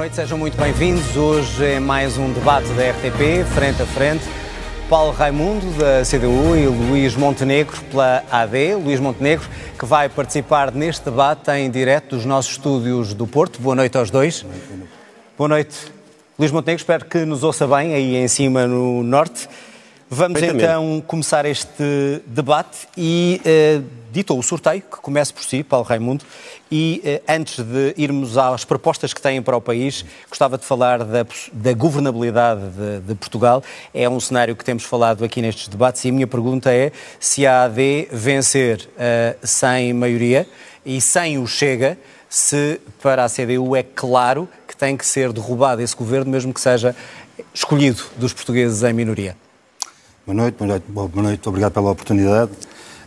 noite, sejam muito bem-vindos. Hoje é mais um debate da RTP, frente a frente. Paulo Raimundo, da CDU, e Luís Montenegro, pela AD. Luís Montenegro, que vai participar neste debate em direto dos nossos estúdios do Porto. Boa noite aos dois. Boa noite, Luís Montenegro. Espero que nos ouça bem aí em cima no Norte. Vamos então começar este debate e uh, ditou o sorteio, que começa por si, Paulo Raimundo, e uh, antes de irmos às propostas que têm para o país, gostava de falar da, da governabilidade de, de, Portugal. É um cenário que temos falado aqui nestes debates e a minha pergunta é se a AD vencer uh, sem maioria e sem o Chega, se para a CDU é claro que tem que ser derrubado esse governo, mesmo que seja escolhido dos portugueses em minoria. Boa noite, boa noite, boa noite, obrigado pela oportunidade.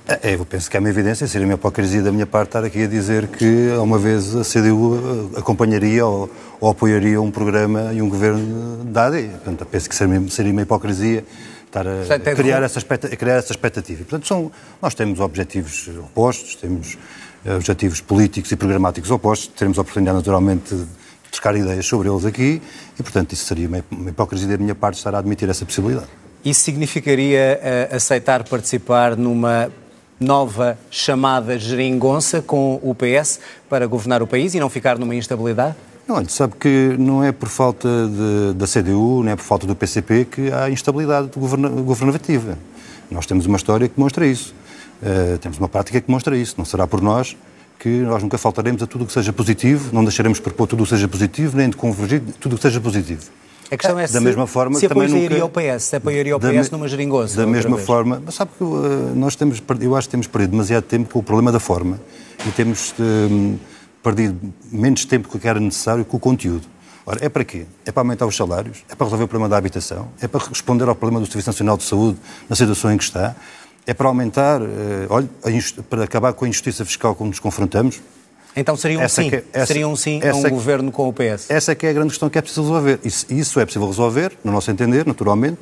É, eu penso que é uma evidência, seria uma hipocrisia da minha parte estar aqui a dizer que, uma vez, a CDU eh, acompanharia ou, ou apoiaria um programa e um governo da AD. Portanto, penso que seria, seria uma hipocrisia estar a, a criar, essa a criar essa expectativa. Portanto, são, nós temos objetivos opostos, temos eh, objetivos políticos e programáticos opostos, teremos a oportunidade, naturalmente, de trocar ideias sobre eles aqui e, portanto, isso seria uma, uma hipocrisia da minha parte estar a admitir essa possibilidade. Isso significaria uh, aceitar participar numa nova chamada geringonça com o PS para governar o país e não ficar numa instabilidade? Não, olha, sabe que não é por falta de, da CDU, não é por falta do PCP que há instabilidade governa, governativa. Nós temos uma história que demonstra isso. Uh, temos uma prática que demonstra isso. Não será por nós que nós nunca faltaremos a tudo o que seja positivo, não deixaremos de propor tudo o que seja positivo, nem de convergir tudo o que seja positivo. A questão é, da se, mesma forma, se também apoiaria nunca... o PS, se apoiaria o PS numa geringonça. Da mesma vez. forma, mas sabe que uh, nós temos, eu acho que temos perdido demasiado tempo com o problema da forma e temos uh, perdido menos tempo que era necessário com o conteúdo. Ora, é para quê? É para aumentar os salários? É para resolver o problema da habitação? É para responder ao problema do Serviço Nacional de Saúde na situação em que está? É para aumentar, uh, olha, para acabar com a injustiça fiscal com que nos confrontamos? Então seria um essa sim, que, é- essa, seria um sim a um governo com o PS? Essa é que é a grande questão que é preciso resolver. Isso, isso é possível resolver, no nosso entender, naturalmente,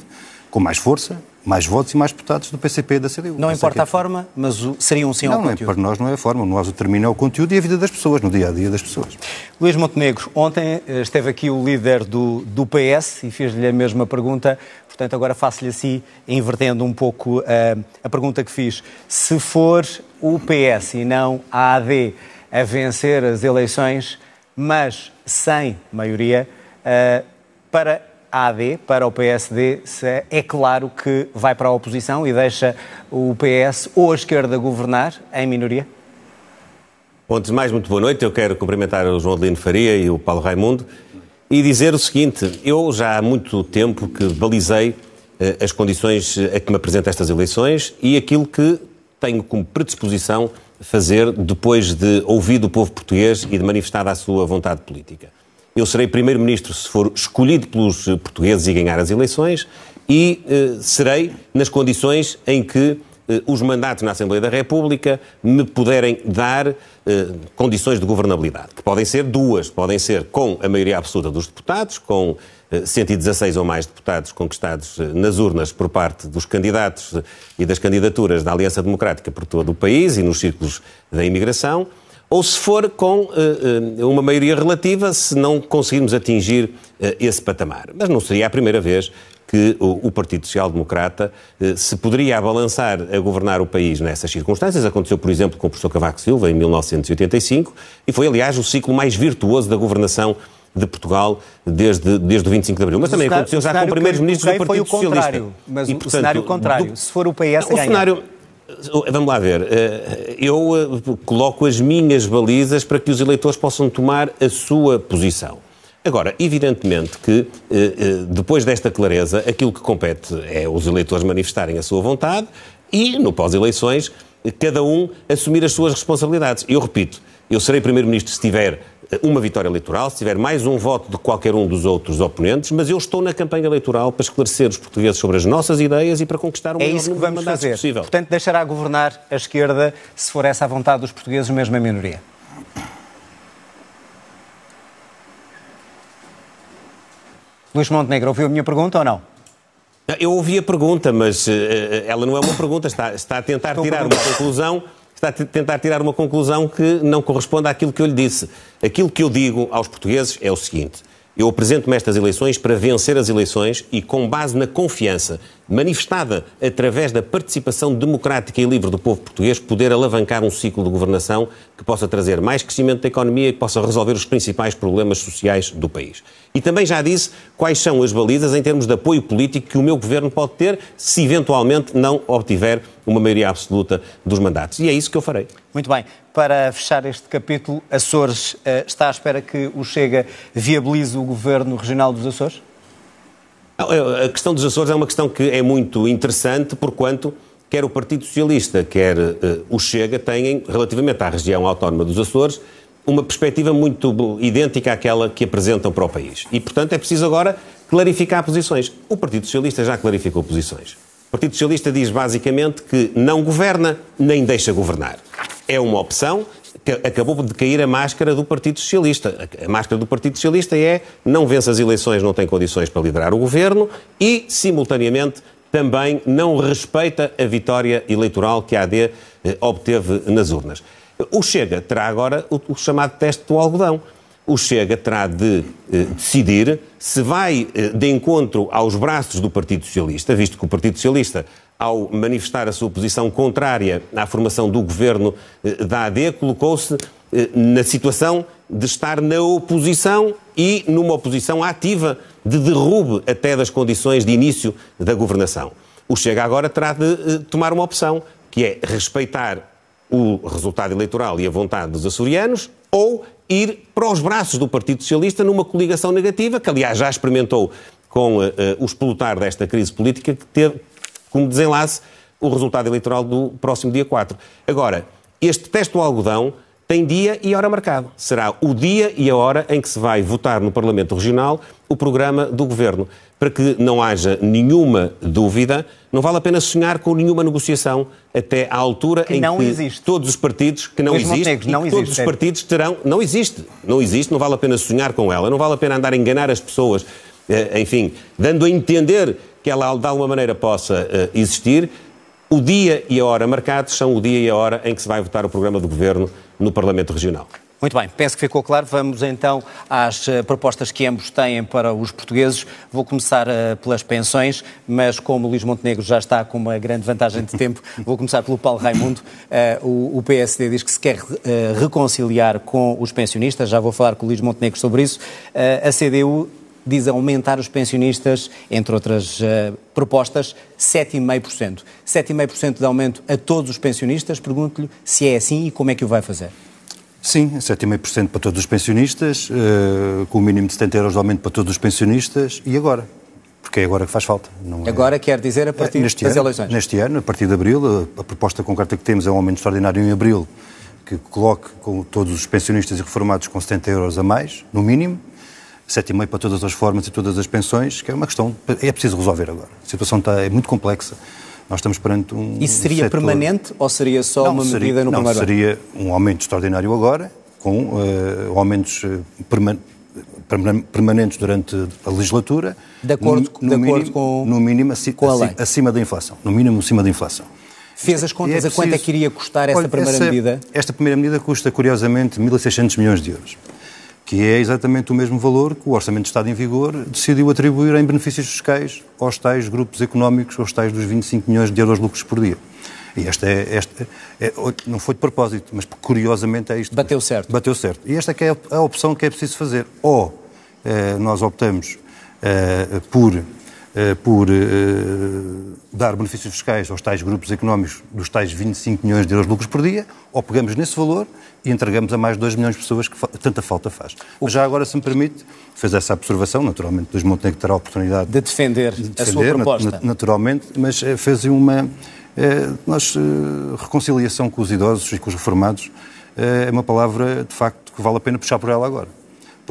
com mais força, mais votos e mais deputados do PCP e da CDU. Não importa é a forma, mas o, seria um sim não, ao não, conteúdo? Não, para nós não é a forma. Nós o determina é o conteúdo e a vida das pessoas, no dia-a-dia -dia das pessoas. Luís Montenegro, ontem eh, esteve aqui o líder do, do PS e fez-lhe a mesma pergunta. Portanto, agora faço-lhe assim, invertendo um pouco uh, a pergunta que fiz. Se for o PS e não a AD a vencer as eleições, mas sem maioria, uh, para a AD, para o PSD, é claro que vai para a oposição e deixa o PS ou a esquerda governar em minoria? Bom, antes de mais, muito boa noite. Eu quero cumprimentar o João Adelino Faria e o Paulo Raimundo e dizer o seguinte: eu já há muito tempo que balizei uh, as condições a que me apresenta estas eleições e aquilo que tenho como predisposição fazer depois de ouvir o povo português e de manifestada a sua vontade política. Eu serei primeiro-ministro se for escolhido pelos portugueses e ganhar as eleições e eh, serei nas condições em que eh, os mandatos na Assembleia da República me puderem dar eh, condições de governabilidade, que podem ser duas, podem ser com a maioria absoluta dos deputados, com 116 ou mais deputados conquistados eh, nas urnas por parte dos candidatos eh, e das candidaturas da Aliança Democrática por todo o país e nos círculos da imigração, ou se for com uma maioria relativa, se não conseguirmos atingir esse patamar. Mas não seria a primeira vez que o, Partido Social Democrata se poderia abalançar a governar o país nessas circunstâncias. Aconteceu, por exemplo, com o professor Cavaco Silva em 1985 e foi, aliás, o ciclo mais virtuoso da governação de Portugal desde, desde o 25 de Abril. Mas, mas também cenário, aconteceu já com primeiros ministros do Partido foi o Socialista. Mas e, portanto, o cenário contrário. Do, se for o PS o cenário, Vamos lá ver. Eh, eu eh, coloco as minhas balizas para que os eleitores possam tomar a sua posição. Agora, evidentemente que eh, depois desta clareza, aquilo que compete é os eleitores manifestarem a sua vontade e, no pós-eleições, cada um assumir as suas responsabilidades. Eu repito, eu serei Primeiro-Ministro se tiver uma vitória eleitoral, se tiver mais um voto de qualquer um dos outros oponentes, mas eu estou na campanha eleitoral para esclarecer os portugueses sobre as nossas ideias e para conquistar o é maior número de mandatos fazer. possível. Portanto, deixará governar a esquerda, se for essa a vontade dos portugueses, mesmo em minoria. Luís Montenegro, ouviu a minha pergunta ou não? Eu ouvi a pergunta, mas uh, ela não é uma pergunta, está, está a tentar Estou tirar uma conclusão está a tentar tirar uma conclusão que não corresponde àquilo que eu lhe disse. Aquilo que eu digo aos portugueses é o seguinte: Eu apresento-me estas eleições para vencer as eleições e, com base na confiança manifestada através da participação democrática e livre do povo português, poder alavancar um ciclo de governação que possa trazer mais crescimento da economia e que possa resolver os principais problemas sociais do país. E também já disse quais são as balizas em termos de apoio político que o meu governo pode ter se eventualmente não obtiver uma maioria absoluta dos mandatos. E é isso que eu farei. Muito bem. Para fechar este capítulo, Açores eh, está à espera que o Chega viabilize o governo regional dos Açores? A questão dos Açores é uma questão que é muito interessante, porquanto quer o Partido Socialista, quer uh, o Chega, têm, relativamente à região autónoma dos Açores, uma perspectiva muito idêntica àquela que apresentam para o país. E, portanto, é preciso agora clarificar posições. O Partido Socialista já clarificou posições. O Partido Socialista diz basicamente que não governa nem deixa governar. É uma opção, acabou de cair a máscara do Partido Socialista. A máscara do Partido Socialista é não vence as eleições, não tem condições para liderar o governo e, simultaneamente, também não respeita a vitória eleitoral que a AD eh, obteve nas urnas. O Chega terá agora o, chamado teste do algodão. O Chega terá de eh, decidir se vai eh, de encontro aos braços do Partido Socialista, visto que o Partido Socialista ao manifestar a sua posição contrária à formação do governo eh, da AD, colocou-se eh, na situação de estar na oposição e numa oposição ativa de derrube até das condições de início da governação. O Chega agora terá de eh, tomar uma opção, que é respeitar o resultado eleitoral e a vontade dos açorianos ou ir para os braços do Partido Socialista numa coligação negativa, que aliás já experimentou com uh, uh, o explotar desta crise política que teve, como desenlace o resultado eleitoral do próximo dia 4. Agora, este teste do algodão tem dia e hora marcado. Será o dia e a hora em que se vai votar no Parlamento Regional o programa do Governo. Para que não haja nenhuma dúvida, não vale a pena sonhar com nenhuma negociação até à altura que em que existe. todos os partidos, que não Mesmo existe, Montenegro, não e que todos os partidos terão... Não existe. Não existe, não vale a pena sonhar com ela, não vale a pena andar a enganar as pessoas, eh, enfim, dando a entender que ela de alguma maneira possa eh, existir. O dia e a hora marcados são o dia e a hora em que se vai votar o programa do Governo no Parlamento Regional. Muito bem, penso que ficou claro. Vamos então às eh, propostas que ambos têm para os portugueses. Vou começar eh, pelas pensões, mas como o Luís Montenegro já está com uma grande vantagem de tempo, vou começar pelo Paulo Raimundo. O, PSD diz que se quer reconciliar com os pensionistas, já vou falar com o Luís Montenegro sobre isso. A CDU diz aumentar os pensionistas, entre outras eh, propostas, 7,5%. 7,5% de aumento a todos os pensionistas. Pergunto-lhe se é assim e como é que o vai fazer. Sim, 7,5% para todos os pensionistas, eh, com o mínimo de 70 euros de aumento para todos os pensionistas. E agora? Porque é agora que faz falta. É... Agora quer dizer a partir neste das ano, eleições. Neste ano, a partir de abril, a, a proposta concreta que temos é um aumento extraordinário em abril, que coloque com todos os pensionistas e reformados com 70 euros a mais, no mínimo, 7,5 para todas as formas e todas as pensões, que é uma questão, é preciso resolver agora. A situação está, é muito complexa. Nós estamos perante um. Isso seria setor- permanente ou seria só não, uma seria, medida no não, primeiro ano? seria um aumento extraordinário agora, com eh, aumentos eh, perma- perma- permanentes durante a legislatura. De acordo- no, de no acordo mínimo, com- no mínimo aci- com a lei. acima da inflação. No mínimo acima da inflação. Fez as contas E a quanto é preciso- que iria custar esta Olha, primeira essa- medida? Esta primeira medida custa, curiosamente, 1.600 milhões de euros, que é exatamente o mesmo valor que o Orçamento de Estado em vigor decidiu atribuir em benefícios fiscais aos tais grupos económicos, aos tais dos 25 milhões de euros lucros por dia. E esta é, esta é- não foi de propósito, mas curiosamente é isto. Bateu certo. Bateu certo. E esta que é a opção que é preciso fazer. Ou eh, nós optamos eh, por, por eh, dar benefícios fiscais aos tais grupos económicos dos tais 25 milhões de euros de lucros por dia, ou pegamos nesse valor e entregamos a mais 2 milhões de pessoas que tanta falta faz. Mas já agora, se me permite, fez essa observação, naturalmente, Luís Montenegro terá a oportunidade De defender, de a sua defender, proposta. nat- naturalmente, mas eh, fez uma eh, nós, eh, reconciliação com os idosos e com os reformados eh, é uma palavra, de facto, que vale a pena puxar por ela agora.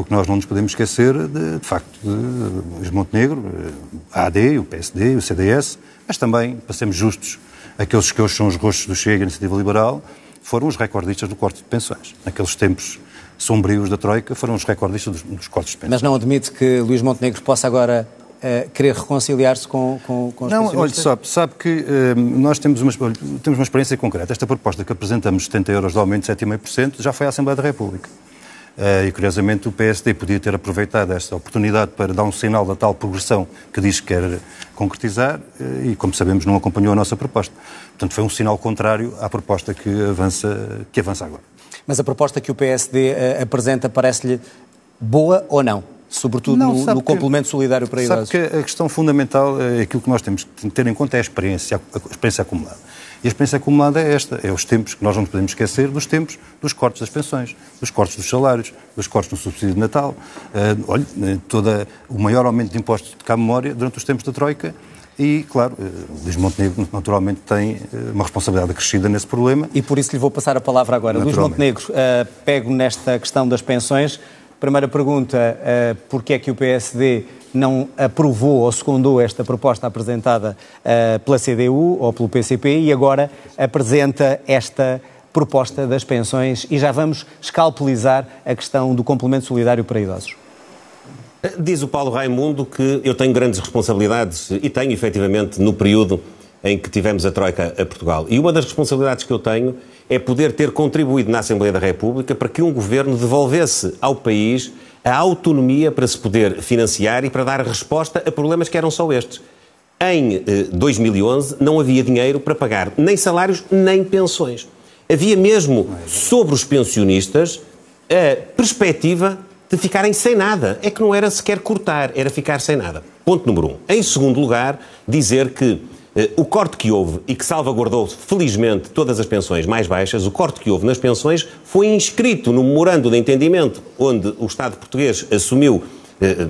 Porque nós não nos podemos esquecer, de, de facto, de Luís Montenegro, eh, a AD, o PSD, o CDS, mas também, para sermos justos, aqueles que hoje são os rostos do Chega e da Iniciativa Liberal, foram os recordistas do corte de pensões. Naqueles tempos sombrios da Troika, foram os recordistas dos, dos cortes de pensões. Mas não admite que Luís Montenegro possa agora eh, querer reconciliar-se com, com, com os Não, olha, pensionistas? sabe, que eh, nós temos uma, temos uma experiência concreta. Esta proposta que apresentamos, 70 euros de aumento de 7,5%, já foi à Assembleia da República. Uh, e, curiosamente, o PSD podia ter aproveitado esta oportunidade para dar um sinal da tal progressão que diz que quer concretizar uh, e, como sabemos, não acompanhou a nossa proposta. Portanto, foi um sinal contrário à proposta que avança, que avança agora. Mas a proposta que o PSD eh, apresenta parece-lhe boa ou não? Sobretudo não, no, no complemento solidário para idosos. Sabe que a questão fundamental, é aquilo que nós temos que ter em conta é a experiência, a experiência acumulada. E a experiência acumulada é esta, é os tempos que nós não podemos esquecer dos tempos dos cortes das pensões, dos cortes dos salários, dos cortes no subsídio de Natal. Uh, olha, eh, toda, o maior aumento de impostos de cá memória durante os tempos da Troika e, claro, uh, Luís Montenegro naturalmente tem uma responsabilidade acrescida nesse problema. E por isso lhe vou passar a palavra agora. Luís Montenegro, uh, pego nesta questão das pensões. Primeira pergunta, uh, porquê é que o PSD não aprovou ou secundou esta proposta apresentada uh, pela CDU ou pelo PCP e agora apresenta esta proposta das pensões e já vamos escalpelizar a questão do complemento solidário para idosos. Diz o Paulo Raimundo que eu tenho grandes responsabilidades e tenho efetivamente no período em que tivemos a Troika a Portugal. E uma das responsabilidades que eu tenho é poder ter contribuído na Assembleia da República para que um governo devolvesse ao país a autonomia para se poder financiar e para dar resposta a problemas que eram só estes. Em 2011 eh, não havia dinheiro para pagar nem salários nem pensões. Havia mesmo sobre os pensionistas a perspectiva de ficarem sem nada. É que não era sequer cortar, era ficar sem nada. Ponto número um. Em segundo lugar, dizer que o corte que houve e que salvaguardou, felizmente, todas as pensões mais baixas, o corte que houve nas pensões foi inscrito no memorando de entendimento onde o Estado português assumiu eh,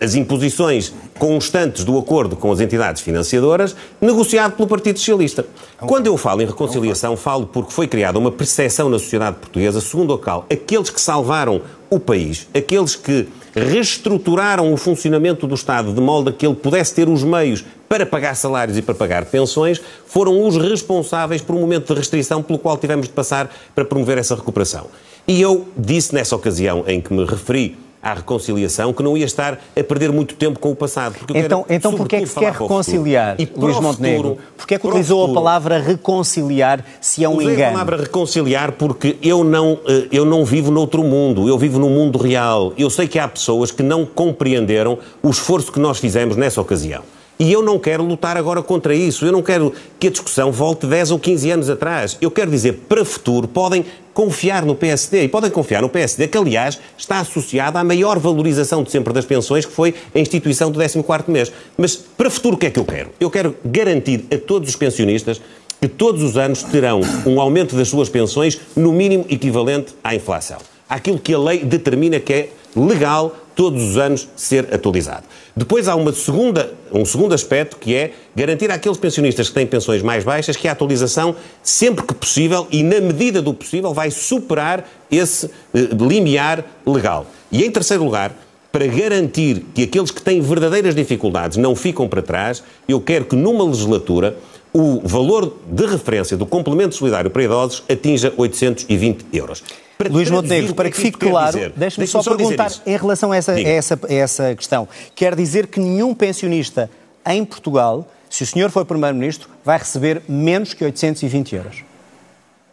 as imposições constantes do acordo com as entidades financiadoras, negociado pelo Partido Socialista. Quando eu falo em reconciliação, falo porque foi criada uma percepção na sociedade portuguesa, segundo a qual aqueles que salvaram o país, aqueles que reestruturaram o funcionamento do Estado de modo a que ele pudesse ter os meios para pagar salários e para pagar pensões, foram os responsáveis por um momento de restrição pelo qual tivemos de passar para promover essa recuperação. E eu disse nessa ocasião em que me referi à reconciliação, que não ia estar a perder muito tempo com o passado. então, quero, então porquê é que se quer reconciliar, e Luís Montenegro? Porquê é que utilizou futuro, a palavra reconciliar se é um engano? a palavra reconciliar porque eu não, eh, eu não vivo noutro mundo, eu vivo no mundo real. Eu sei que há pessoas que não compreenderam o esforço que nós fizemos nessa ocasião. E eu não quero lutar agora contra isso. Eu não quero que a discussão volte 10 ou 15 anos atrás. Eu quero dizer, para o futuro, podem confiar no PSD. E podem confiar no PSD, que, aliás, está associado à maior valorização de sempre das pensões, que foi a instituição do 14 mês. Mas, para o futuro, o que é que eu quero? Eu quero garantir a todos os pensionistas que todos os anos terão um aumento das suas pensões no mínimo equivalente à inflação. Aquilo que a lei determina que é legal todos os anos ser atualizado. Depois há uma segunda, um segundo aspecto que é garantir àqueles pensionistas que têm pensões mais baixas que a atualização, sempre que possível e na medida do possível, vai superar esse eh, limiar legal. E em terceiro lugar, para garantir que aqueles que têm verdadeiras dificuldades não ficam para trás, eu quero que numa legislatura o valor de referência do complemento solidário para idosos atinja 820 euros. Para Luís Montenegro, para que, fique claro, deixe-me só, só perguntar em relação a essa, a, essa, a essa questão. Quer dizer que nenhum pensionista em Portugal, se o senhor for Primeiro-Ministro, vai receber menos que 820 euros?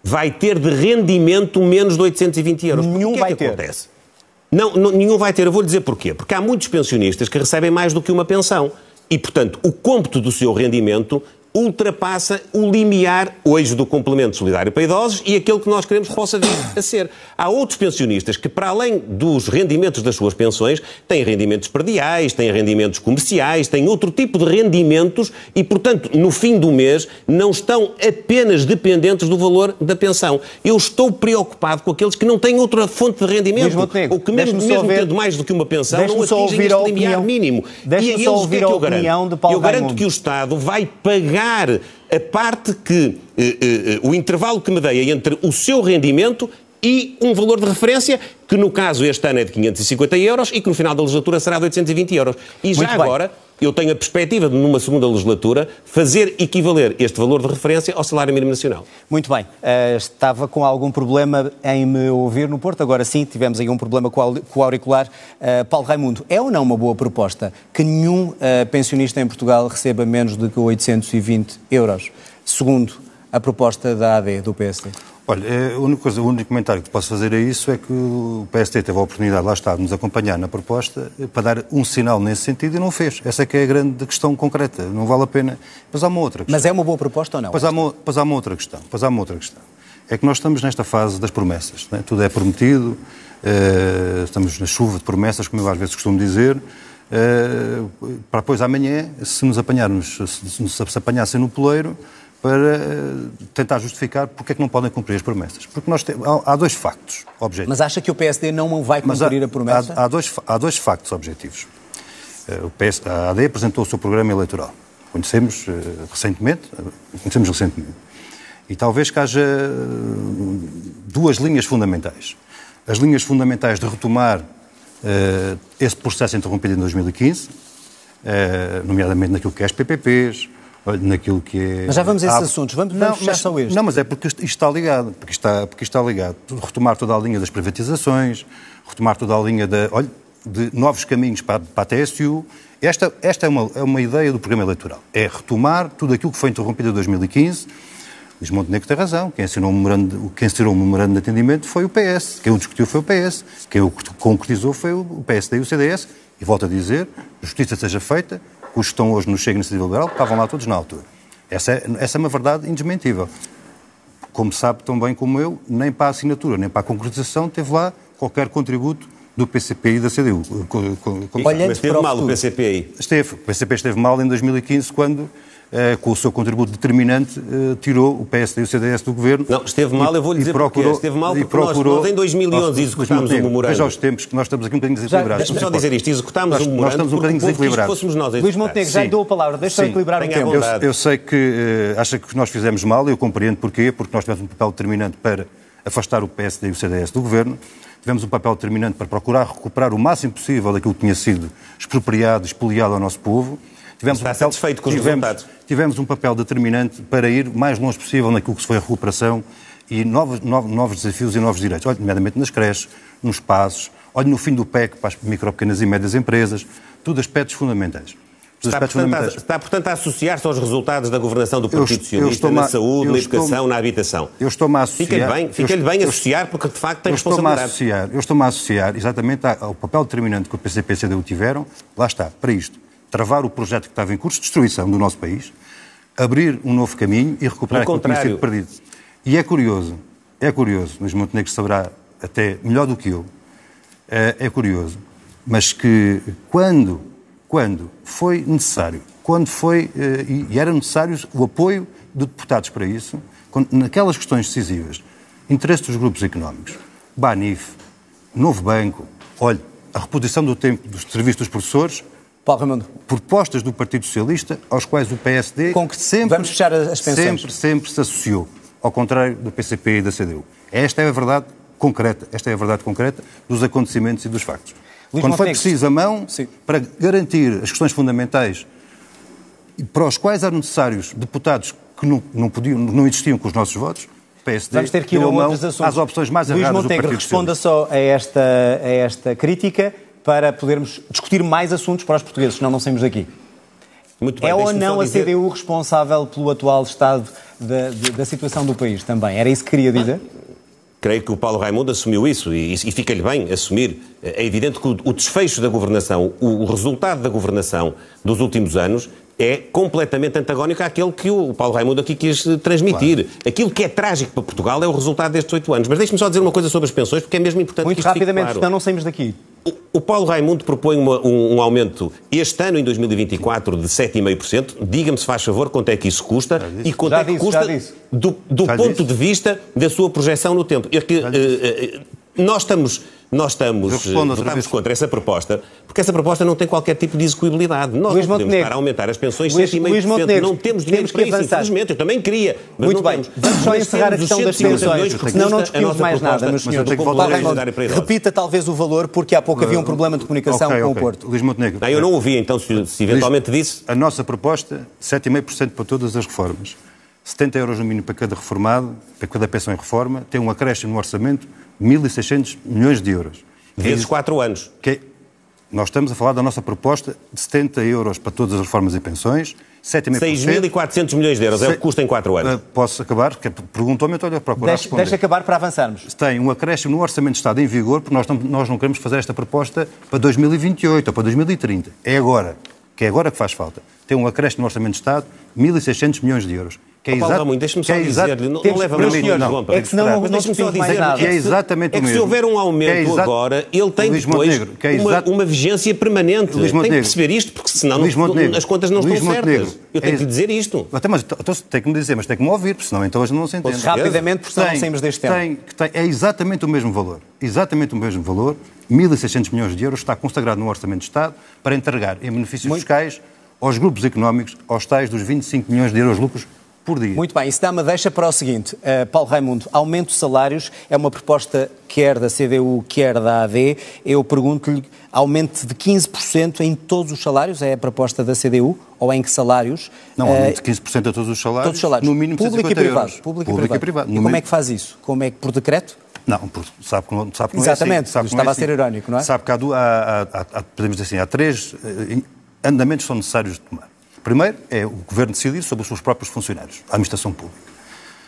Vai ter de rendimento menos de 820 euros. Nenhum que vai é que ter. Acontece? Não, não, nenhum vai ter. Eu vou dizer porquê. Porque há muitos pensionistas que recebem mais do que uma pensão. E, portanto, o cômputo do seu rendimento ultrapassa o limiar hoje do complemento solidário para idosos e aquele que nós queremos que possa vir a ser. Há outros pensionistas que, para além dos rendimentos das suas pensões, têm rendimentos perdiais, têm rendimentos comerciais, têm outro tipo de rendimentos e, portanto, no fim do mês, não estão apenas dependentes do valor da pensão. Eu estou preocupado com aqueles que não têm outra fonte de rendimento, ou que mesmo, mesmo ouvir, tendo mais do que uma pensão, não atingem este limiar mínimo. E a eles, o que é que eu garanto? eu garanto que o Estado vai pagar pagar a parte que, eh, eh, o intervalo que me dei entre o seu rendimento e um valor de referência que no caso este ano é de 550 euros e que no final da legislatura será de 820 euros. E já agora eu tenho a perspectiva de, numa segunda legislatura, fazer equivaler este valor de referência ao salário mínimo nacional. Muito bem. Uh, estava com algum problema em me ouvir no Porto, agora sim, tivemos aí um problema com o auricular. Uh, Paulo Raimundo, é ou não uma boa proposta que nenhum uh, pensionista em Portugal receba menos de 820 euros, segundo a proposta da AD, do PSD? Olha, é, a única coisa, o único comentário que posso fazer a isso é que o PST teve a oportunidade, lá está, de nos acompanhar na proposta para dar um sinal nesse sentido e não fez. Essa é que é a grande questão concreta. Não vale a pena. Mas há uma outra questão. Mas é uma boa proposta ou não? Pois há uma, pois há uma outra questão. Pois há uma outra questão. É que nós estamos nesta fase das promessas. Né? Tudo é prometido, uh, estamos na chuva de promessas, como eu às vezes costumo dizer. Uh, para depois amanhã, se nos apanharmos, se nos apanhassem no poleiro, para eh, tentar justificar porque é que não podem cumprir as promessas. Porque nós há, dois factos objetivos. Mas acha que o PSD não vai cumprir há, a promessa? Há, há, dois, há dois factos objetivos. Eh, o PS, a AD apresentou o seu programa eleitoral. Conhecemos uh, recentemente, conhecemos recentemente. E talvez que haja duas linhas fundamentais. As linhas fundamentais de retomar esse processo interrompido em 2015, uh, nomeadamente naquilo que é as PPPs, naquilo que é... Mas já vamos a esses assuntos, vamos, não, mas, só este. Não, mas é porque isto está ligado, porque está, porque está ligado. Retomar toda a linha das privatizações, retomar toda a linha da, olha, de novos caminhos para, para a TSU. Esta, esta é, uma, é uma ideia do programa eleitoral. É retomar tudo aquilo que foi interrompido em 2015. Luís Montenegro tem razão. Quem assinou o memorando, quem assinou o memorando de atendimento foi o PS. Quem o discutiu foi o PS. Quem o concretizou foi o PSD e o CDS. E volto a dizer, justiça seja feita, os que estão hoje no Chega Iniciativa Liberal estavam lá todos na altura. Essa é, essa é uma verdade indesmentível. Como sabe tão bem como eu, nem para a assinatura, nem para a concretização teve lá qualquer contributo do PCP e da CDU. Olhando Mas esteve mal o PCP aí? Esteve. O PCP esteve mal em 2015, quando eh, com o seu contributo determinante, eh, tirou o PSD e o CDS do governo. Não, esteve mal, eu vou lhe dizer procurou, Esteve mal porque procurou, nós, nós, em 2011 executámos um memorando. Veja os tempos que nós estamos aqui um bocadinho desequilibrados. Deixa-me só dizer isto, executámos nós, um memorando nós estamos um bocadinho desequilibrados. fôssemos nós a Luís Montenegro, já lhe dou a palavra, deixa-me equilibrar o tempo. Eu, eu, sei que uh, acha que nós fizemos mal, eu compreendo porquê, porque nós tivemos um papel determinante para afastar o PSD e o CDS do governo, tivemos um papel determinante para procurar recuperar o máximo possível daquilo que tinha sido expropriado, expoliado ao nosso povo, Tivemos Está um papel, satisfeito com os tivemos, resultados? Tivemos um papel determinante para ir mais longe possível naquilo que foi a recuperação e novos, novos, novos desafios e novos direitos. Olha, nomeadamente nas creches, nos passos, olha no fim do PEC para as micro, pequenas e médias empresas, tudo aspectos fundamentais. Está portanto, a, está, portanto, a associar-se aos resultados da governação do Partido Socialista na saúde, na educação, na habitação. Eu estou-me a associar... Fica-lhe bem, fica bem associar, porque de facto tem eu responsabilidade. Associar, eu estou-me a associar exatamente ao papel determinante que o PCP e a CDU tiveram, lá está, para isto travar o projeto que estava em curso de destruição do nosso país, abrir um novo caminho e recuperar aquilo que tinha sido perdido. E é curioso, é curioso, Luís Montenegro saberá até melhor do que eu, é, é curioso, mas que quando, quando foi necessário, quando foi, eh, e era necessário o apoio de deputados para isso, naquelas questões decisivas, interesse dos grupos económicos, Banif, Novo Banco, olha, a reposição do tempo dos serviços dos professores, Paulo Raimundo. Propostas do Partido Socialista às quais o PSD Com que sempre, vamos fechar as pensões. sempre, sempre se associou, ao contrário do PCP e da CDU. Esta é a verdade concreta, esta é a verdade concreta dos acontecimentos e dos factos. Luís Quando foi preciso a mão Sim. para garantir as questões fundamentais para os quais eram necessários deputados que não, não, podiam, não existiam com os nossos votos, PSD Vamos ter que ir a outros assuntos. às opções mais Luís erradas Montenegro, do Partido responda só a esta, a esta crítica para podermos discutir mais assuntos para os portugueses, senão não saímos daqui. Muito bem, é ou não a dizer... CDU responsável pelo atual estado da, da, situação do país também? Era isso que queria dizer? Creio que o Paulo Raimundo assumiu isso e, e fica-lhe bem assumir. É evidente que o, o desfecho da governação, o, o resultado da governação dos últimos anos é completamente antagónico àquele que o Paulo Raimundo aqui quis transmitir. Claro. Aquilo que é trágico para Portugal é o resultado destes oito anos. Mas deixe-me só dizer uma coisa sobre as pensões, porque é mesmo importante Muito que rapidamente, claro. senão não saímos daqui. O, Paulo Raimundo propõe uma, um, um, aumento este ano, em 2024, de 7,5%. Diga-me, se faz favor, quanto é que isso custa e quanto é que disse, custa do, do ponto disse. de vista da sua projeção no tempo. É que, nós estamos nós estamos, votamos contra essa proposta, porque essa proposta não tem qualquer tipo de execuibilidade. Nós Luís não podemos estar a aumentar as pensões 7,5%. Não temos dinheiro para isso, infelizmente. Eu também queria, mas Muito bem. Vamos só encerrar a questão das pensões, senão não discutimos mais nada, meus senhores. Repita talvez o valor, porque há pouco havia um problema de comunicação okay, com okay. o Porto. Luís Montenegro. Não, eu não ouvi, então, se, se eventualmente Luís, disse... A nossa proposta, 7,5% para todas as reformas. 70 euros no mínimo para cada reformado, para cada pensão em reforma, tem um acréscimo no orçamento de 1.600 milhões de euros. Vezes 4 anos. Que, Nós estamos a falar da nossa proposta de 70 euros para todas as reformas e pensões, 7,5%. 6.400 milhões de euros é o que custa em 4 anos. Uh, Posso acabar? Perguntou-me, então eu procurar Deixa, responder. deixa acabar para avançarmos. Tem um acréscimo no Orçamento de Estado em vigor, porque nós não, nós não queremos fazer esta proposta para 2028 ou para 2030. É agora, que é agora que faz falta. Tem um acréscimo no Orçamento de Estado, 1.600 milhões de euros. Que é Oh, Paulo exato- deixa-me que só é dizer-lhe, não, não leva muito senhores, João, é que senão não- não deixa-me só mais dizer nada. que é exatamente é o que se houver um Que é aumento exato- agora, ele tem Luís depois que é uma, exato- uma vigência permanente. Luís tem que perceber isto, porque senão não- as contas não Luís estão Montenegro. certas. Eu tenho É- que lhe dizer isto. Até, mas então, tem que me dizer, mas tem que me ouvir, porque senão então hoje não se entende. Rapidamente, porque senão não saímos deste tema. tem, que tem- é exatamente o mesmo valor. Exatamente o mesmo valor. 1.600 milhões de euros está consagrado no Orçamento de Estado para entregar em benefícios fiscais aos grupos económicos, aos tais dos 25 milhões de euros de lucros por dia. Muito bem, isso dá-me deixa para o seguinte. Uh, Paulo Raimundo, aumento de salários é uma proposta quer da CDU, quer da AD. Eu pergunto-lhe, aumento de 15% em todos os salários? É a proposta da CDU? Ou em que salários? Não, Uh, aumento de 15% a todos os salários. todos os salários. No mínimo Público e 150 privado. euros. Público, Público e e privado. privado. E como é que faz isso? Como é que por decreto? Não, sabe que não, sabe que não Exatamente, é assim. Sabe que estava é a ser assim. irónico, não é? Sabe que há, há- há- há- podemos dizer assim, há três eh, andamentos que são necessários de tomar. Primeiro é o Governo decidir sobre os seus próprios funcionários, a administração pública.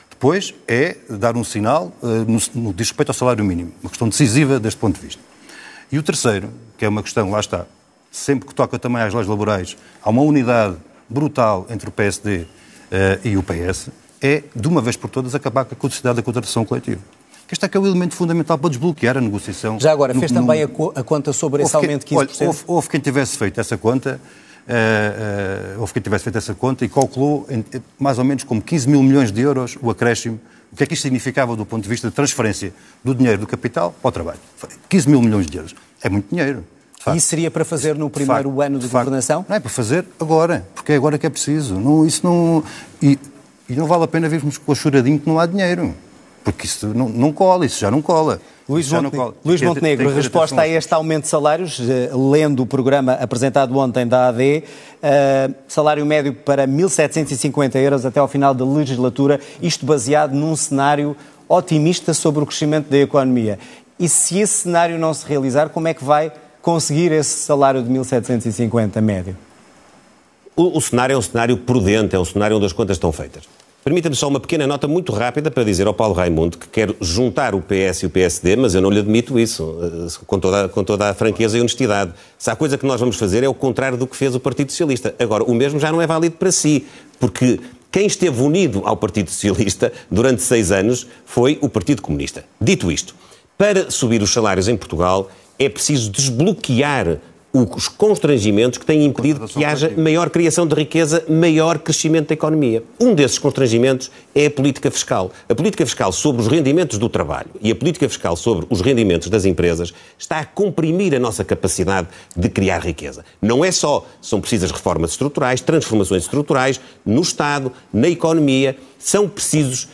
Depois é dar um sinal eh, no, no diz respeito ao salário mínimo, uma questão decisiva deste ponto de vista. E o terceiro, que é uma questão, lá está, sempre que toca também às leis laborais, há uma unidade brutal entre o PSD eh, e o PS, é, de uma vez por todas, acabar com a caducidade da contratação coletiva. Este é que é o elemento fundamental para desbloquear a negociação. Já agora, fez no- também a, co- a conta sobre esse aumento de 15%? olha, houve, houve quem tivesse feito essa conta, eh, eh, houve quem tivesse feito essa conta e calculou em- eh, mais ou menos como 15 mil milhões de euros o acréscimo. O que é que isto significava do ponto de vista de transferência do dinheiro do capital para o trabalho? Foi 15 mil milhões de euros. É muito dinheiro. de facto. Isso seria para fazer no De primeiro facto, ano de, facto. governação? Não é para fazer agora, porque é agora que é preciso. Não, isso não, e, e não vale a pena virmos com o choradinho que não há dinheiro. Porque isso não, não cola, isso já não cola. Luís, Montenegro, cola. Luís Montenegro, ter resposta a este aumento de salários, eh, lendo o programa apresentado ontem da AD, eh, salário médio para 1.750 euros até ao final da legislatura, isto baseado num cenário otimista sobre o crescimento da economia. E se esse cenário não se realizar, como é que vai conseguir esse salário de 1.750 médio? O, o cenário é um cenário prudente, é um cenário onde as contas estão feitas. Permita-me só uma pequena nota muito rápida para dizer ao Paulo Raimundo que quero juntar o PS e o PSD, mas eu não lhe admito isso, eh, com toda, com toda a franqueza e honestidade. Se há coisa que nós vamos fazer é o contrário do que fez o Partido Socialista. Agora, o mesmo já não é válido para si, porque quem esteve unido ao Partido Socialista durante seis anos foi o Partido Comunista. Dito isto, para subir os salários em Portugal é preciso desbloquear os constrangimentos que têm impedido que haja maior criação de riqueza, maior crescimento da economia. Um desses constrangimentos é a política fiscal. A política fiscal sobre os rendimentos do trabalho e a política fiscal sobre os rendimentos das empresas está a comprimir a nossa capacidade de criar riqueza. Não é só, são precisas reformas estruturais, transformações estruturais no Estado, na economia, são precisos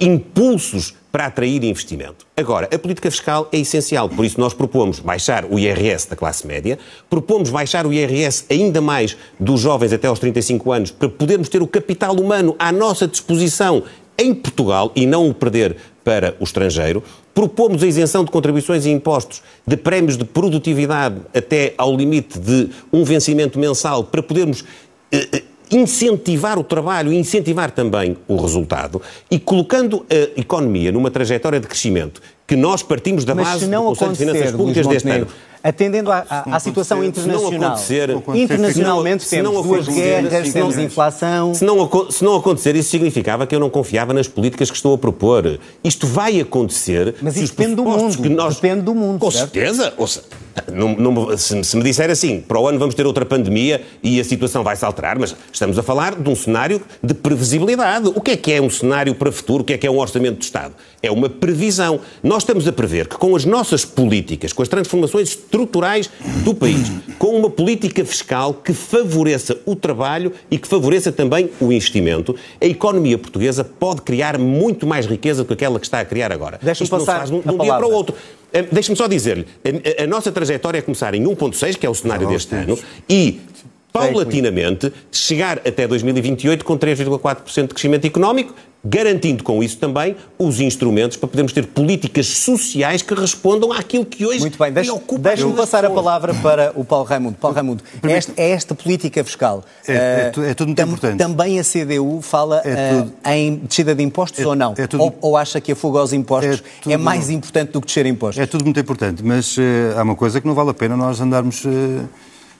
impulsos para atrair investimento. Agora, a política fiscal é essencial, por isso nós propomos baixar o IRS da classe média, propomos baixar o IRS ainda mais dos jovens até aos 35 anos, para podermos ter o capital humano à nossa disposição em Portugal e não o perder para o estrangeiro. Propomos a isenção de contribuições e impostos de prémios de produtividade até ao limite de um vencimento mensal para podermos eh, eh, incentivar o trabalho e incentivar também o resultado e colocando a economia numa trajetória de crescimento que nós partimos da Mas base do Conselho de Finanças Públicas deste ano. Atendendo à, à- à situação acontecer, se não internacional, acontecer, internacionalmente se não temos duas guerras, se não- temos inflação... Se não, se não acontecer, isso significava que eu não confiava nas políticas que estou a propor. Isto vai acontecer. Mas isso depende do mundo. que nós- Depende do mundo, Com certo? certeza. Ouça, não- não se, se me disser assim, para o ano vamos ter outra pandemia e a situação vai se alterar, mas estamos a falar de um cenário de previsibilidade. O que é que é um cenário para o futuro? O que é que é um orçamento de Estado? É uma previsão. Nós estamos a prever que com as nossas políticas, com as transformações estruturais do país, com uma política fiscal que favoreça o trabalho e que favoreça também o investimento, a economia portuguesa pode criar muito mais riqueza do que aquela que está a criar agora. Deixa-me Isto não se passar faz de um, um dia para o outro. Eh, Deixe-me só dizer-lhe, a, a- a nossa trajetória é começar em 1.6, que é o cenário deste temos. ano, e paulatinamente chegar até 2028 com 3,4% de crescimento económico, garantindo com isso também os instrumentos para podermos ter políticas sociais que respondam àquilo que hoje Muito bem, deixe-me deixe passar a palavra para o Paulo Raimundo. Paulo Raimundo, é esta, é esta política fiscal. É, é, é tudo muito tam, importante. Também a CDU fala é uh, em descida de impostos é ou não? Tudo, ou, ou, acha que a fuga aos impostos tudo, é, mais importante do que descer impostos? É tudo muito importante, mas uh, há uma coisa que não vale a pena nós andarmos... Uh,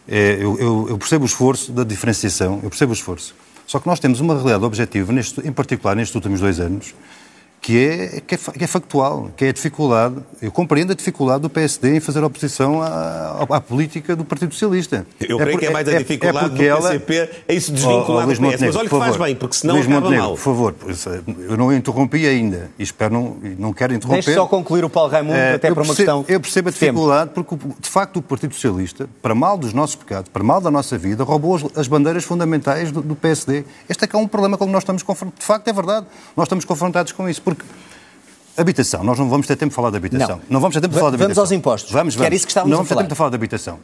eu, eu, eu percebo o esforço da diferenciação, eu percebo o esforço. Só que nós temos uma realidade objetiva, neste, em particular nestes últimos dois anos, que é, que é, que é factual, que é a dificuldade, eu compreendo a dificuldade do PSD em fazer oposição à, à política do Partido Socialista. Eu é creio por, que é mais a é, é dificuldade é do PCP ela... em se desvincular oh, oh, do PS, mas olha que faz bem, porque senão Luís acaba Montenegro, mal. por favor, eu não interrompi ainda, e espero não, não quero interromper. Deixe só concluir o Paulo Raimundo, uh, até para uma questão... Eu percebo a dificuldade, porque de facto o Partido Socialista, para mal dos nossos pecados, para mal da nossa vida, roubou as, as bandeiras fundamentais do, do PSD. Este é que é um problema com que nós estamos confrontados. De facto, é verdade, nós estamos confrontados com isso, porque Habitação. Nós não vamos ter tempo de falar de habitação. Não, não vamos ter tempo de falar de habitação. Vamos aos impostos. Vamos, vamos. Que era isso que estávamos não vamos ter tempo de falar de habitação.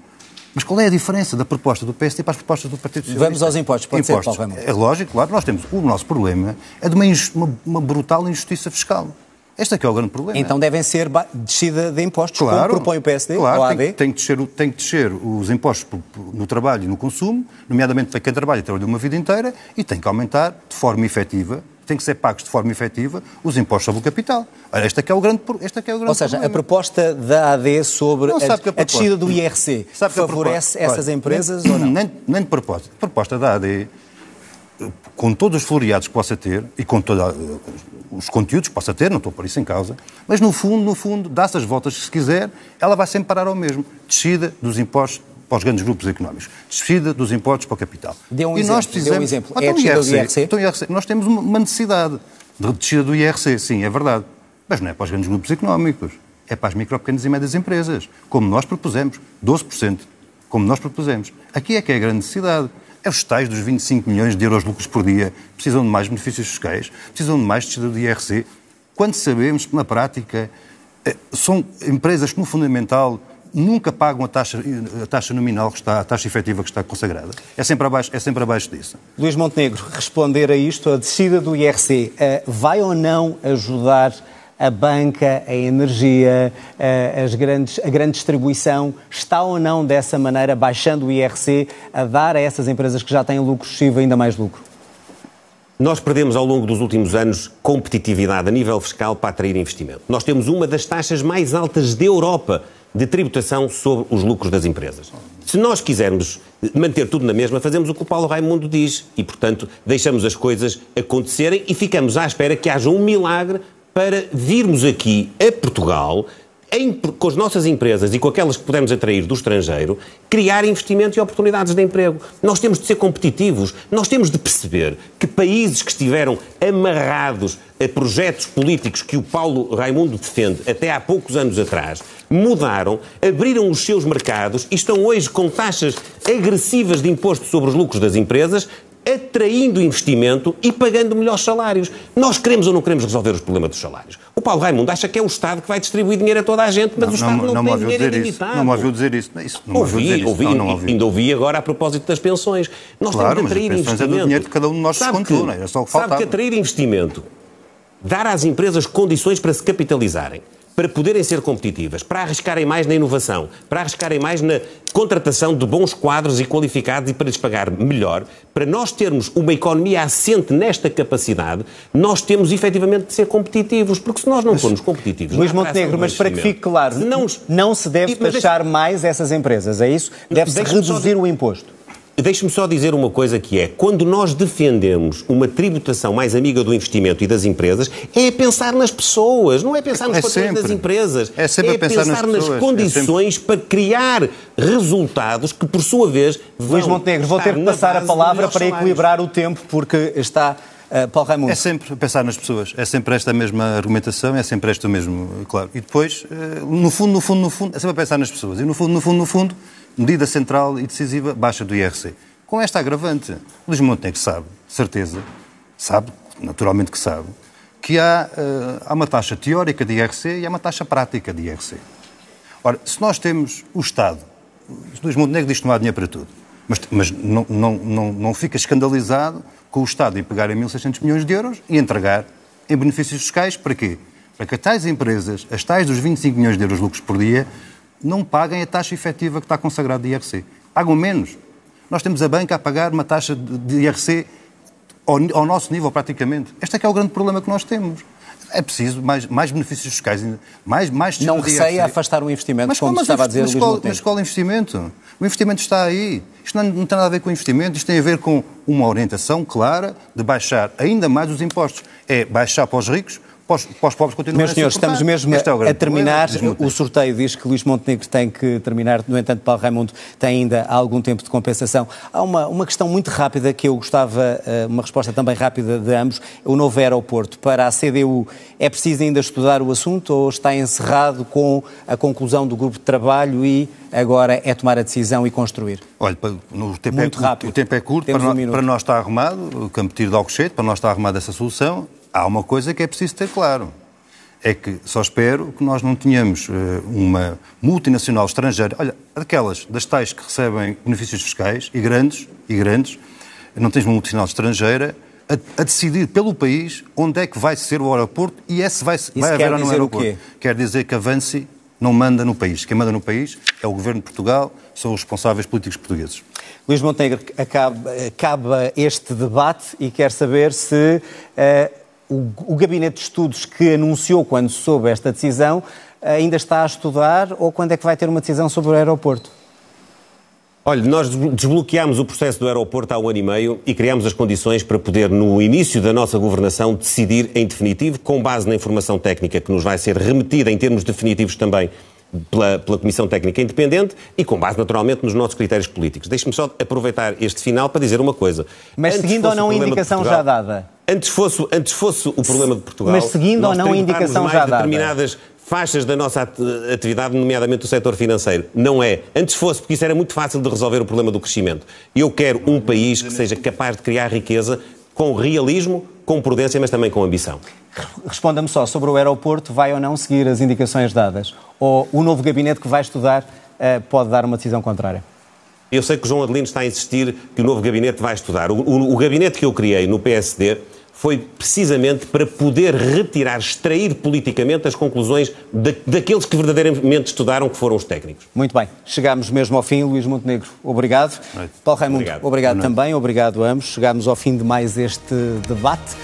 Mas qual é a diferença da proposta do PSD para as propostas do Partido Socialista? Vamos aos impostos, pode impostos. ser, Paulo É lógico, claro. Nós temos, o nosso problema é de uma, uma, uma brutal injustiça fiscal. Este é que é o grande problema. Então devem ser descida de impostos, claro, como propõe o PSD, claro, o AD? Tem, tem, que descer, tem que descer os impostos no trabalho e no consumo, nomeadamente para quem trabalha e trabalha uma vida inteira, e tem que aumentar de forma efetiva têm que ser pagos de forma efetiva os impostos sobre o capital. Ora, este é que é o grande, este é que é o grande Ou seja, problema. a proposta da AD sobre a, a, a descida do IRC sabe favorece proposta, essas olha, empresas nem, ou não? Nem, nem de propósito. A proposta da AD, com todos os floreados que possa ter e com todos os conteúdos que possa ter, não estou por isso em causa, mas no fundo, no fundo, dá-se as voltas que se quiser, ela vai sempre parar ao mesmo. Descida dos impostos para os grandes grupos económicos. Descida dos impostos para o capital. Dê um e exemplo. nós precisamos... Dê um exemplo. Então, é a descida IRC, do IRC? Então, IRC? Nós temos uma necessidade de descida do IRC, sim, é verdade. Mas não é para os grandes grupos económicos. É para as micro, pequenas e médias empresas. Como nós propusemos. 12%. Como nós propusemos. Aqui é que é a grande necessidade. É os tais dos 25 milhões de euros de lucros por dia. Precisam de mais benefícios fiscais. Precisam de mais descida do IRC. Quando sabemos que, na prática, eh, são empresas que, no fundamental, nunca pagam a taxa, a taxa nominal que está, a taxa efetiva que está consagrada. É sempre abaixo, é sempre abaixo disso. Luís Montenegro, responder a isto, a descida do IRC, eh, vai ou não ajudar a banca, a energia, eh, as grandes, a grande distribuição, está ou não dessa maneira, baixando o IRC, a dar a essas empresas que já têm lucro excessivo ainda mais lucro? Nós perdemos ao longo dos últimos anos competitividade a nível fiscal para atrair investimento. Nós temos uma das taxas mais altas da Europa de tributação sobre os lucros das empresas. Se nós quisermos manter tudo na mesma, fazemos o que o Paulo Raimundo diz e, portanto, deixamos as coisas acontecerem e ficamos à espera que haja um milagre para virmos aqui a Portugal em, com as nossas empresas e com aquelas que podemos atrair do estrangeiro, criar investimento e oportunidades de emprego. Nós temos de ser competitivos, nós temos de perceber que países que estiveram amarrados a projetos políticos que o Paulo Raimundo defende até há poucos anos atrás, mudaram, abriram os seus mercados e estão hoje com taxas agressivas de imposto sobre os lucros das empresas, atraindo investimento e pagando melhores salários. Nós queremos ou não queremos resolver os problemas dos salários? O Paulo Raimundo acha que é o Estado que vai distribuir dinheiro a toda a gente, mas não, o Estado não, não, não tem dinheiro ilimitado. Não me ouviu dizer isso. isso não ouvi, dizer ouvi, isso. Não, não ouvi. ainda ouvi agora a propósito das pensões. Nós claro, temos de atrair mas investimento. É do dinheiro que cada um de nós descontou, não é? é só o que. Sabe que atrair investimento, dar às empresas condições para se capitalizarem, para poderem ser competitivas, para arriscarem mais na inovação, para arriscarem mais na contratação de bons quadros e qualificados e para lhes pagar melhor, para nós termos uma economia assente nesta capacidade, nós temos efetivamente de ser competitivos, porque se nós não formos competitivos... Luís Montenegro, mas para que fique claro, não, não se deve taxar mais essas empresas, é isso? Deve-se reduzir o imposto. Deixe-me só dizer uma coisa que é, quando nós defendemos uma tributação mais amiga do investimento e das empresas, é pensar nas pessoas, não é pensar nos é patrões das empresas. É sempre é pensar, pensar nas, nas condições é sempre... para criar resultados que, por sua vez, vão Luís Montenegro, vou ter que passar a palavra para equilibrar o tempo, porque está... Uh, Paulo Raimundo. É sempre pensar nas pessoas, é sempre esta mesma argumentação, é sempre esta mesmo, claro. E depois, uh, no fundo, no fundo, no fundo, é sempre pensar nas pessoas. E no fundo, no fundo, no fundo, medida central e decisiva, baixa do IRC. Com esta agravante, Luís Montenegro sabe, certeza, sabe, naturalmente que sabe, que há, uh, há uma taxa teórica de IRC e há uma taxa prática de IRC. Ora, se nós temos o Estado, Luís Montenegro diz que não há dinheiro para tudo, Mas, mas não, não, não, não fica escandalizado com o Estado em pegar em 1.600 milhões de euros e entregar em benefícios fiscais para quê? Para que as tais empresas, as tais dos 25 milhões de euros de lucros por dia, não paguem a taxa efetiva que está consagrada de IRC. Pagam menos. Nós temos a banca a pagar uma taxa de IRC ao, ao nosso nível, praticamente. Este é que é o grande problema que nós temos. É preciso mais, mais benefícios fiscais, mais, mais Não receia afastar o investimento, mas, como mas, estava a dizer mas, Luís qual, mas qual investimento? O investimento está aí. Isto não, não tem nada a ver com investimento, isto tem a ver com uma orientação clara de baixar ainda mais os impostos. É baixar para os ricos, para os, para os pobres continuarem Meus senhores, estamos mesmo é a terminar. O sorteio diz que Luís Montenegro tem que terminar, no entanto, Paulo Raimundo tem ainda algum tempo de compensação. Há uma, uma questão muito rápida que eu gostava, eh, uma resposta também rápida de ambos. O novo aeroporto para a CDU, é preciso ainda estudar o assunto ou está encerrado com a conclusão do grupo de trabalho e agora é tomar a decisão e construir? Olha, no tempo Muito é, rápido. o tempo é curto, para, um para, nós está arrumado, o Campo Tiro de Alcochete, para nós está arrumada essa solução há uma coisa que é preciso ter claro. É que só espero que nós não tenhamos uh, uma multinacional estrangeira, olha, aquelas das tais que recebem benefícios fiscais e grandes, e grandes, não tens uma multinacional estrangeira a, a, decidir pelo país onde é que vai ser o aeroporto e esse vai, Isso vai haver ou não aeroporto. Quer dizer que avance não manda no país. Quem manda no país é o governo de Portugal, são os responsáveis políticos portugueses. Luís Montenegro, acaba, acaba este debate e quer saber se uh, o, o gabinete de estudos que anunciou quando soube esta decisão ainda está a estudar ou quando é que vai ter uma decisão sobre o aeroporto? Olha, nós desbloqueámos o processo do aeroporto há um ano e meio e criámos as condições para poder, no início da nossa governação, decidir em definitivo, com base na informação técnica que nos vai ser remetida em termos definitivos também pela, pela, Comissão Técnica Independente e com base, naturalmente, nos nossos critérios políticos. Deixe-me só aproveitar este final para dizer uma coisa. Mas antes seguindo ou não a indicação Portugal, já dada? Antes fosse, antes fosse o problema de Portugal. Mas seguindo ou não a indicação já dada? determinadas faixas da nossa atividade, nomeadamente o setor financeiro. Não é. Antes fosse, porque isso era muito fácil de resolver o problema do crescimento. Eu quero um país que seja capaz de criar riqueza com realismo, com prudência, mas também com ambição. Responda-me só sobre o aeroporto, vai ou não seguir as indicações dadas? Ou o novo gabinete que vai estudar eh, pode dar uma decisão contrária? Eu sei que o João Adelino está a insistir que o novo gabinete vai estudar. O, o, o gabinete que eu criei no PSD foi precisamente para poder retirar, extrair politicamente as conclusões de, daqueles que verdadeiramente estudaram, que foram os técnicos. Muito bem. Chegámos mesmo ao fim. Luís Montenegro, obrigado. Paulo Raimundo, obrigado, obrigado também. Obrigado a ambos. Chegámos ao fim de mais este debate.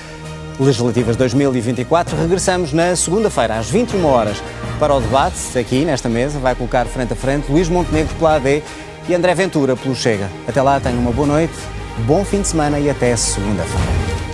Legislativas 2024. Regressamos na segunda-feira, às 21 horas, para o debate, aqui nesta mesa. Vai colocar frente a frente Luís Montenegro pela AD e André Ventura pelo Chega. Até lá, tenham uma boa noite, bom fim de semana e até segunda-feira.